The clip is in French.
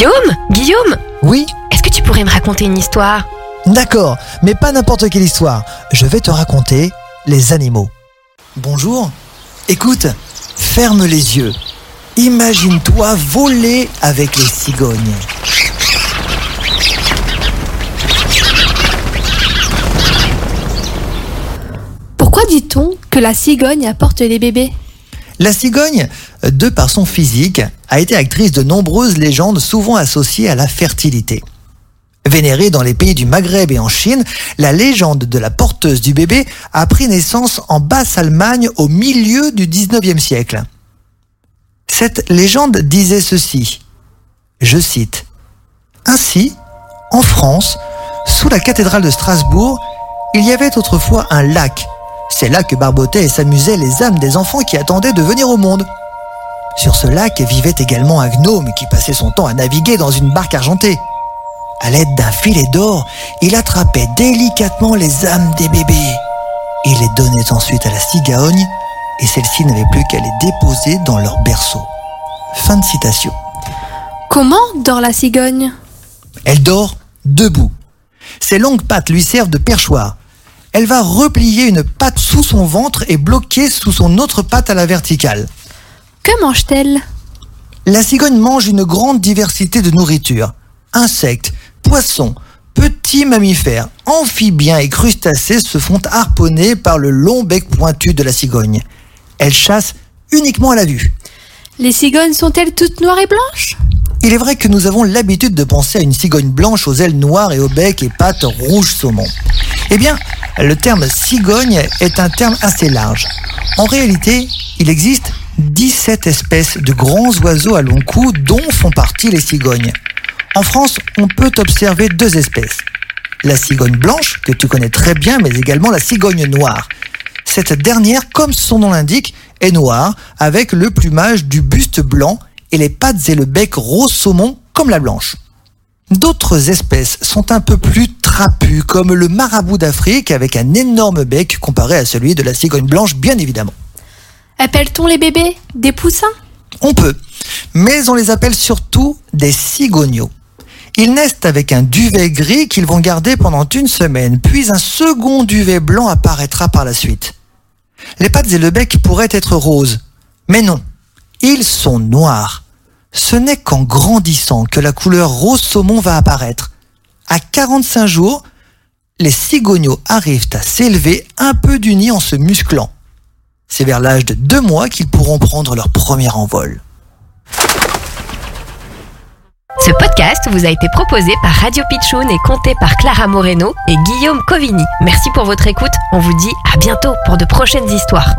Guillaume Guillaume Oui Est-ce que tu pourrais me raconter une histoire? D'accord, mais pas n'importe quelle histoire. Je vais te raconter les animaux. Bonjour. Écoute, ferme les yeux. Imagine-toi voler avec les cigognes. Pourquoi dit-on que la cigogne apporte les bébés? La cigogne, de par son physique, a été actrice de nombreuses légendes souvent associées à la fertilité. Vénérée dans les pays du Maghreb et en Chine, la légende de la porteuse du bébé a pris naissance en Basse-Allemagne au milieu du 19e siècle. Cette légende disait ceci, je cite, Ainsi, en France, sous la cathédrale de Strasbourg, il y avait autrefois un lac. C'est là que barbotaient et s'amusaient les âmes des enfants qui attendaient de venir au monde. Sur ce lac vivait également un gnome qui passait son temps à naviguer dans une barque argentée. À l'aide d'un filet d'or, il attrapait délicatement les âmes des bébés. Il les donnait ensuite à la cigogne et celle-ci n'avait plus qu'à les déposer dans leur berceau. Fin de citation. Comment dort la cigogne? Elle dort debout. Ses longues pattes lui servent de perchoir. Elle va replier une patte sous son ventre et bloquer sous son autre patte à la verticale. Que mange-t-elle? La cigogne mange une grande diversité de nourriture. Insectes, poissons, petits mammifères, amphibiens et crustacés se font harponner par le long bec pointu de la cigogne. Elle chasse uniquement à la vue. Les cigognes sont-elles toutes noires et blanches? Il est vrai que nous avons l'habitude de penser à une cigogne blanche aux ailes noires et au bec et pattes rouges saumon. Eh bien, le terme cigogne est un terme assez large. En réalité, il existe 17 espèces de grands oiseaux à long cou dont font partie les cigognes. En France, on peut observer deux espèces. La cigogne blanche, que tu connais très bien, mais également la cigogne noire. Cette dernière, comme son nom l'indique, est noire, avec le plumage du buste blanc et les pattes et le bec rose saumon comme la blanche. D'autres espèces sont un peu plus comme le marabout d'Afrique avec un énorme bec comparé à celui de la cigogne blanche, bien évidemment. Appelle-t-on les bébés des poussins? On peut, mais on les appelle surtout des cigognos. Ils naissent avec un duvet gris qu'ils vont garder pendant une semaine, puis un second duvet blanc apparaîtra par la suite. Les pattes et le bec pourraient être roses, mais non, ils sont noirs. Ce n'est qu'en grandissant que la couleur rose saumon va apparaître. À 45 jours, les cigognos arrivent à s'élever un peu du nid en se musclant. C'est vers l'âge de deux mois qu'ils pourront prendre leur premier envol. Ce podcast vous a été proposé par Radio Pitchoun et compté par Clara Moreno et Guillaume Covini. Merci pour votre écoute. On vous dit à bientôt pour de prochaines histoires.